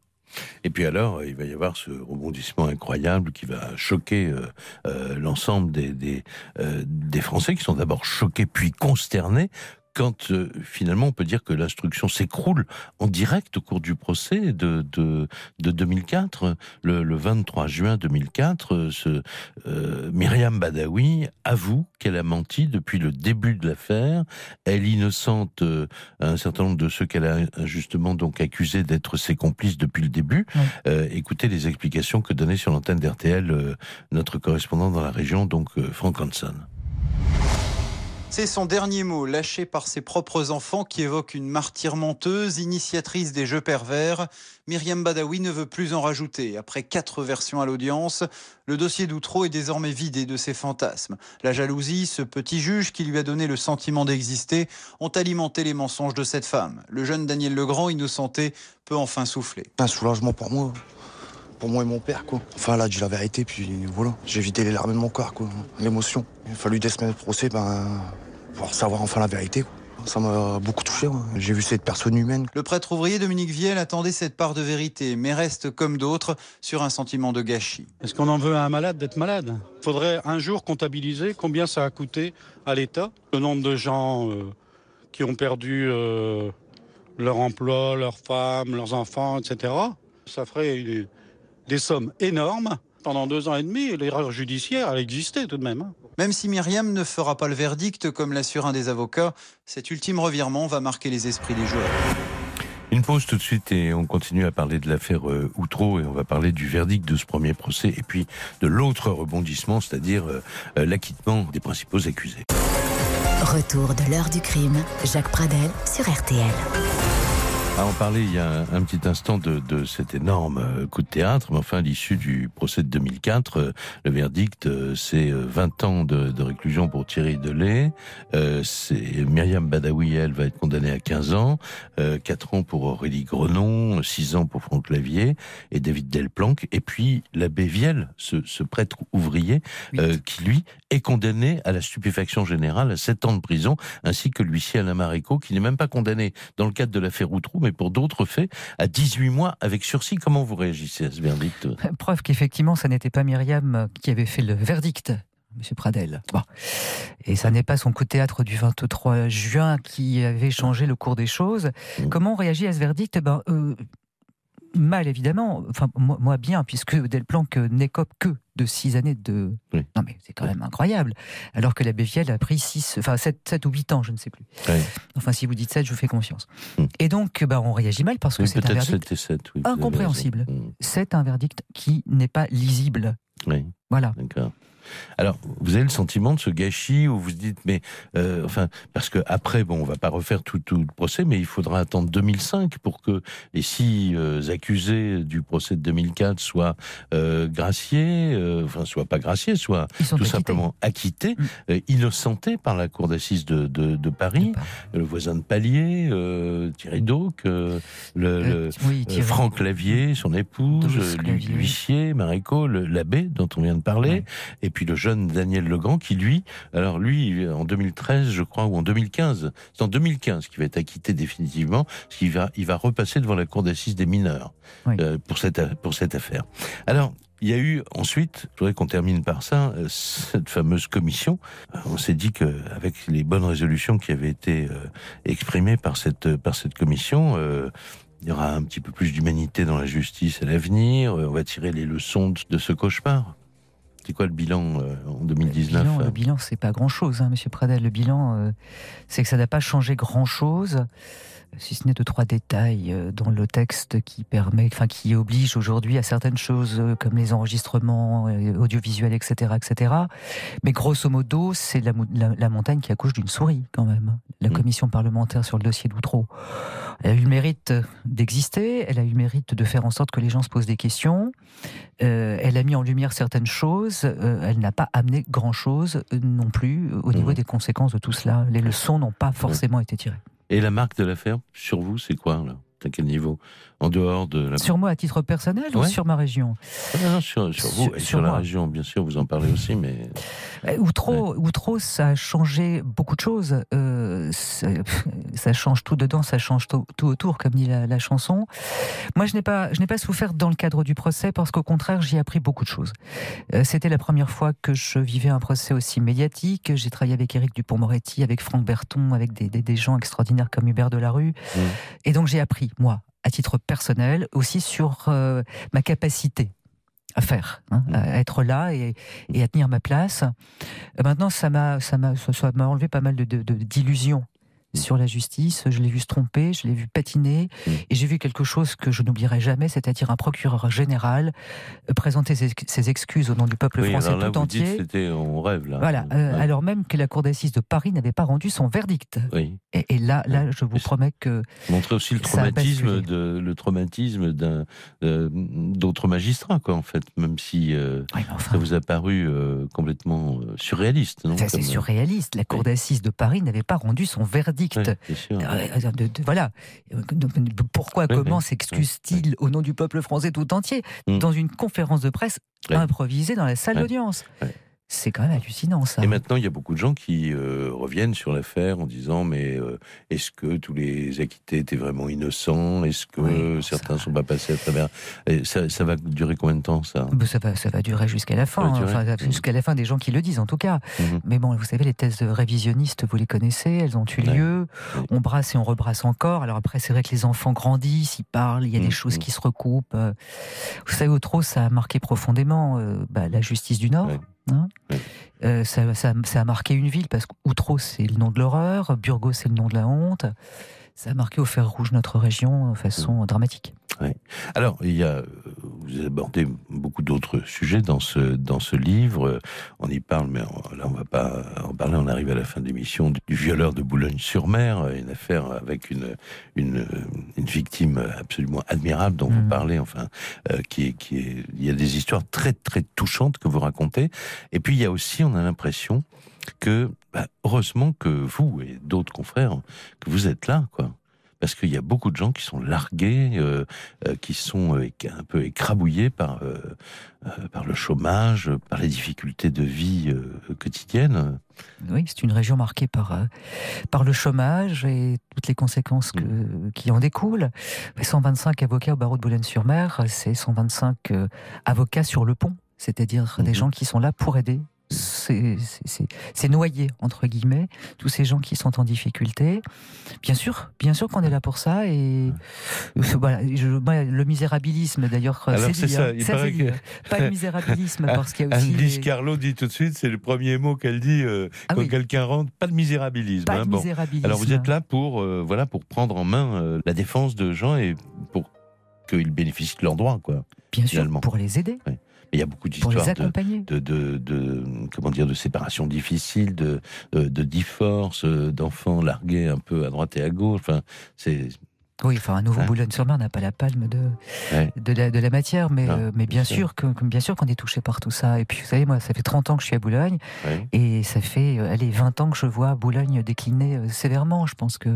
Et puis alors, il va y avoir ce rebondissement incroyable qui va choquer euh, euh, l'ensemble euh, des Français qui sont d'abord choqués puis consternés quand euh, finalement on peut dire que l'instruction s'écroule en direct au cours du procès de, de, de 2004, le, le, 23 juin 2004, euh, ce, euh, Myriam Badawi avoue qu'elle a menti depuis le début de l'affaire. Elle innocente euh, un certain nombre de ceux qu'elle a injustement donc accusés d'être ses complices depuis le début. Écoutez les explications que donnait sur l'antenne d'RTL notre correspondant dans la région, donc Frank Hanson. C'est son dernier mot, lâché par ses propres enfants, qui évoque une martyre menteuse, initiatrice des jeux pervers. Myriam Badawi ne veut plus en rajouter. Après quatre versions à l'audience, le dossier d'Outreau est désormais vidé de ses fantasmes. La jalousie, ce petit juge qui lui a donné le sentiment d'exister, ont alimenté les mensonges de cette femme. Le jeune Daniel Legrand, innocenté, peut enfin souffler. Un soulagement pour moi pour moi et mon père, quoi. Enfin, là, dit la vérité, puis voilà. J'ai vidé les larmes de mon corps, quoi. L'émotion. Il a fallu des semaines de procès, ben, pour savoir enfin la vérité, quoi. Ça m'a beaucoup touché. Ouais. J'ai vu cette personne humaine. Le prêtre ouvrier Dominique Viel attendait cette part de vérité, mais reste comme d'autres sur un sentiment de gâchis. Est-ce qu'on en veut à un malade d'être malade? Il faudrait un jour comptabiliser combien ça a coûté à l'État, le nombre de gens euh, qui ont perdu euh, leur emploi, leurs femmes, leurs enfants, etc. Ça ferait une, des sommes énormes. Pendant deux ans et demi, l'erreur judiciaire, elle existait tout de même. Hein. Même si Myriam ne fera pas le verdict, comme l'assure un des avocats, cet ultime revirement va marquer les esprits des joueurs. Une pause tout de suite et on continue à parler de l'affaire euh, Outreau et on va parler du verdict de ce premier procès et puis de l'autre rebondissement, c'est-à-dire euh, euh, l'acquittement des principaux accusés. Retour de l'heure du crime, Jacques Pradel sur RTL. À en parler il y a un, un petit instant de, de, cet énorme euh, coup de théâtre, mais enfin, à l'issue du procès de 2004, euh, le verdict, euh, c'est 20 ans de, de, réclusion pour Thierry Delay. Euh, c'est Myriam Badawi, elle, va être condamnée à 15 ans, euh, 4 ans pour Aurélie Grenon, 6 ans pour Franck Lavier et David Delplanque, et puis l'abbé Vielle, ce, ce, prêtre ouvrier, euh, qui lui est condamné à la stupéfaction générale à 7 ans de prison, ainsi que l'huissier Alain Marico, qui n'est même pas condamné dans le cadre de l'affaire Outrou, mais pour d'autres faits, à 18 mois avec sursis. Comment vous réagissez à ce verdict? Preuve qu'effectivement, ça n'était pas Myriam qui avait fait le verdict. Monsieur Pradel. Bon. Et ça n'est pas son coup de théâtre du 23 juin qui avait changé le cours des choses. Mmh. Comment on réagit à ce verdict? Ben, euh, Mal, évidemment. Enfin, moi, moi bien, puisque Delplanque n'écope que de six années de. Oui. Non, mais c'est quand même incroyable. Alors que la Bévielle a pris 6, enfin 7, 7 ou 8 ans, je ne sais plus. Oui. Enfin, si vous dites 7, je vous fais confiance. Mm. Et donc, bah, on réagit mal parce que oui, c'est un verdict 7 et 7, oui, incompréhensible. C'est un verdict qui n'est pas lisible. Oui. Voilà. D'accord. Alors, vous avez le sentiment de ce gâchis où vous dites, mais euh, enfin, parce que après, bon, on va pas refaire tout, tout, le procès, mais il faudra attendre 2005 pour que les six euh, accusés du procès de 2004 soient euh, graciés, enfin, soient pas graciés, soient tout acquittés. simplement acquittés, mmh. innocentés par la cour d'assises de, de, de, Paris, le voisin de Palier, Thierry Dauc, le, le oui, Franck Lavier, son épouse, l'huissier, Maréco, l'abbé dont on vient de parler, ouais. et puis le jeune Daniel Legrand qui lui, alors lui en 2013 je crois ou en 2015, c'est en 2015 qu'il va être acquitté définitivement, parce qu'il va il va repasser devant la cour d'assises des mineurs oui. euh, pour cette pour cette affaire. Alors il y a eu ensuite, je voudrais qu'on termine par ça, euh, cette fameuse commission. On s'est dit que avec les bonnes résolutions qui avaient été euh, exprimées par cette par cette commission. Euh, il y aura un petit peu plus d'humanité dans la justice à l'avenir. On va tirer les leçons de ce cauchemar. C'est quoi le bilan euh, en 2019 Le bilan, le bilan c'est pas grand-chose, hein, Monsieur Pradel. Le bilan, euh, c'est que ça n'a pas changé grand-chose, si ce n'est deux trois détails euh, dans le texte qui permet, enfin qui oblige aujourd'hui à certaines choses euh, comme les enregistrements euh, audiovisuels, etc., etc. Mais grosso modo, c'est la, la, la, montagne qui accouche d'une souris quand même. La mmh. commission parlementaire sur le dossier d'Outreau, elle a eu le mérite d'exister, elle a eu le mérite de faire en sorte que les gens se posent des questions. Euh, elle a mis en lumière certaines choses chose, euh, elle n'a pas amené grand-chose euh, non plus au niveau Mhm. des conséquences de tout cela. Les leçons n'ont pas forcément été tirées. Et la marque de l'affaire, sur vous, c'est quoi, là À quel niveau? En dehors de la. Sur moi à titre personnel ou sur ma région Ah, non, non, sur, sur vous Sur- et sur sur, la région, bien sûr, vous en parlez aussi, mais. Euh, Ou trop, ou trop, ça a changé beaucoup de choses. Euh, ça, change tout dedans, ça change tout, tout autour, comme dit la, la chanson. Moi, je n'ai pas, je n'ai pas souffert dans le cadre du procès parce qu'au contraire, j'y ai appris beaucoup de choses. Euh, C'était la première fois que je vivais un procès aussi médiatique. J'ai travaillé avec Éric Dupont-Moretti, avec Franck Berton, avec des, des- des gens extraordinaires comme Hubert Delarue. Et donc, j'ai appris, moi, à titre personnel, aussi sur euh, ma capacité à faire, hein, à être là et, et à tenir ma place. Euh, Maintenant, ça m'a, ça m'a, ça- m'a enlevé pas mal de- d'illusions sur la justice. Je l'ai vu se tromper, je l'ai vu patiner, et j'ai vu quelque chose que je n'oublierai jamais, c'est-à-dire un procureur général euh, présenter ses, ses excuses au nom du peuple Oui, français alors là, tout vous entier. c'était, on rêve, là. Voilà, euh, Ouais. alors même que la Cour d'assises de Paris n'avait pas rendu son verdict. Oui. Et, et là, là, je vous promets que Montrer aussi le traumatisme de le traumatisme d'un euh, d'autres magistrats quoi en fait même si euh, ça vous a paru euh, complètement euh, surréaliste non Ça, c'est euh, surréaliste. La Cour d'assises de Paris n'avait pas rendu son verdict. Euh, de- de- voilà. Pourquoi, Oui, comment oui. s'excuse-t-il au nom du peuple français tout entier Mm. dans une conférence de presse improvisée dans la salle d'audience? C'est quand même hallucinant, ça. Et maintenant, il y a beaucoup de gens qui euh, reviennent sur l'affaire en disant mais euh, est-ce que tous les acquittés étaient vraiment innocents? Est-ce que certains ne sont pas passés à travers? Et ça, ça va durer combien de temps ça? Ben, ça, va, ça va durer jusqu'à la fin, durer? enfin, jusqu'à la fin des gens qui le disent en tout cas. Mhm. Mais bon, vous savez, les thèses révisionnistes, vous les connaissez, elles ont eu lieu. On brasse et on rebrasse encore. Alors après, c'est vrai que les enfants grandissent, ils parlent, il y a Mhm. des choses qui se recoupent. Euh, Vous savez, Outreau, ça a marqué profondément euh, bah, la justice du Nord. Hein. Euh, ça, ça- ça a marqué une ville parce qu'Outreau, c'est le nom de l'horreur, Burgos, c'est le nom de la honte. Ça a marqué au fer rouge notre région de façon dramatique. Ouais. Alors, il y a, vous abordez beaucoup d'autres sujets dans ce, dans ce livre. On y parle, mais on- là, on va pas en parler. On arrive à la fin de l'émission du violeur de Boulogne-sur-Mer, une affaire avec une, une, une victime absolument admirable dont vous parlez, enfin, euh, qui est, qui est, il y a des histoires très, très touchantes que vous racontez. Et puis, il y a aussi, on a l'impression que, bah, heureusement que vous et d'autres confrères, que vous êtes là, quoi parce qu'il y a beaucoup de gens qui sont largués, euh, euh, qui sont euh, un peu écrabouillés par par le chômage, par les difficultés de vie quotidiennes. Oui, c'est une région marquée par, par le chômage et toutes les conséquences que, qui en découlent. 125 avocats au barreau de Boulogne-sur-Mer, c'est 125 euh, avocats sur le pont, c'est-à-dire des gens qui sont là pour aider. C'est- noyé, entre guillemets, tous ces gens qui sont en difficulté. Bien sûr, bien sûr qu'on est là pour ça. Et voilà, je- moi, le misérabilisme, d'ailleurs, c'est ça, hein, il ça, paraît que- hein. Pas de misérabilisme, parce qu'il y a aussi... Les- Carlo dit tout de suite, c'est le premier mot qu'elle dit euh, Ah quand oui. quelqu'un rentre, pas de misérabilisme. Pas de hein, bon. misérabilisme. Alors vous êtes là pour euh, voilà pour prendre en main euh, la défense de gens et pour qu'ils bénéficient de leurs droits, quoi. Bien sûr, finalement. pour les aider. Mais il y a beaucoup d'histoires de, de, de, de- comment dire de séparation difficile, de, de, de divorce, euh, d'enfants largués un peu à droite et à gauche. Enfin, c'est Oui, enfin, un nouveau Hein Boulogne-sur-Mer n'a pas la palme de, Ouais. de, la, de la matière, mais, Non, euh, mais bien, bien sûr. sûr, que, bien sûr qu'on est touché par tout ça. Et puis, vous savez, moi, ça fait 30 ans que je suis à Boulogne, Ouais. et ça fait, euh, allez, 20 ans que je vois Boulogne décliner euh, sévèrement. Je pense que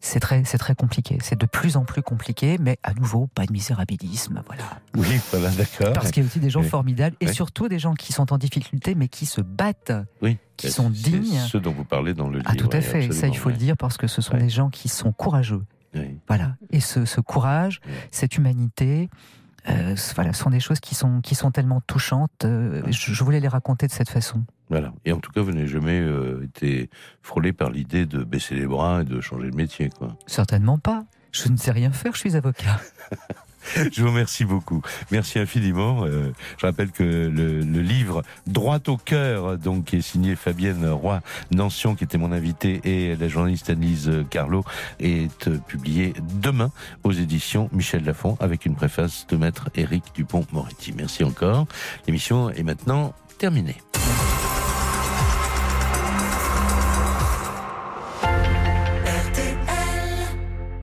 c'est très, c'est très compliqué. C'est de plus en plus compliqué, mais à nouveau, pas de misérabilisme, voilà. oui, voilà, d'accord. Parce qu'il y a aussi des gens formidables, et surtout des gens qui sont en difficulté, mais qui se battent, oui, qui sont dignes. Ceux dont vous parlez dans le livre. Ah, tout à fait. Ça, il faut le dire parce que ce sont des gens qui sont courageux. Oui. Voilà. Et ce, ce courage, cette humanité, euh, ce- voilà, sont des choses qui sont, qui sont tellement touchantes. euh, je, je voulais les raconter de cette façon. Voilà. Et en tout cas, vous n'avez jamais euh, été frôlé par l'idée de baisser les bras et de changer de métier, quoi. Certainement pas. Je ne sais rien faire, je suis avocat. Je vous remercie beaucoup. Merci infiniment. Euh, je rappelle que le, livre Droit au cœur, donc qui est signé Fabienne Roy Nancion, qui était mon invité, et la journaliste Annelise Carlo, est euh, publié demain aux éditions Michel Lafon avec une préface de maître Éric Dupont-Moretti. Merci encore. L'émission est maintenant terminée.